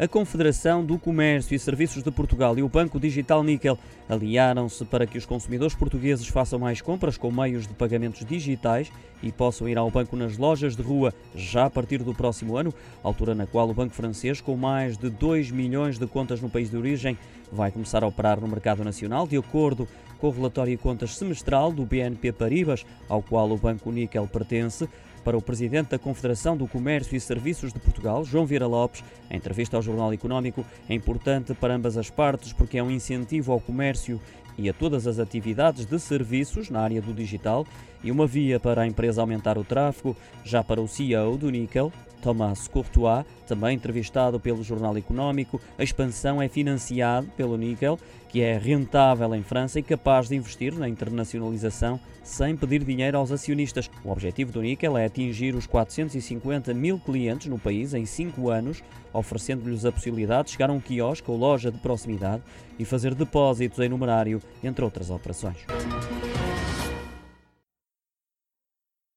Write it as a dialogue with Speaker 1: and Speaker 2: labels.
Speaker 1: A Confederação do Comércio e Serviços de Portugal e o Banco Digital Níquel aliaram-se para que os consumidores portugueses façam mais compras com meios de pagamentos digitais e possam ir ao banco nas lojas de rua já a partir do próximo ano, altura na qual o Banco Francês, com mais de 2 milhões de contas no país de origem, vai começar a operar no mercado nacional, de acordo com o relatório de contas semestral do BNP Paribas, ao qual o Banco Níquel pertence. Para o presidente da Confederação do Comércio e Serviços de Portugal, João Vieira Lopes, em entrevista ao Jornal Económico, é importante para ambas as partes porque é um incentivo ao comércio e a todas as atividades de serviços na área do digital e uma via para a empresa aumentar o tráfego. Já para o CEO do Nickel, Thomas Courtois, também entrevistado pelo Jornal Económico, a expansão é financiada pelo Nickel, que é rentável em França e capaz de investir na internacionalização sem pedir dinheiro aos acionistas. O objetivo do Nickel é atingir os 450 mil clientes no país em cinco anos, oferecendo-lhes a possibilidade de chegar a um quiosque ou loja de proximidade e fazer depósitos em numerário, entre outras operações.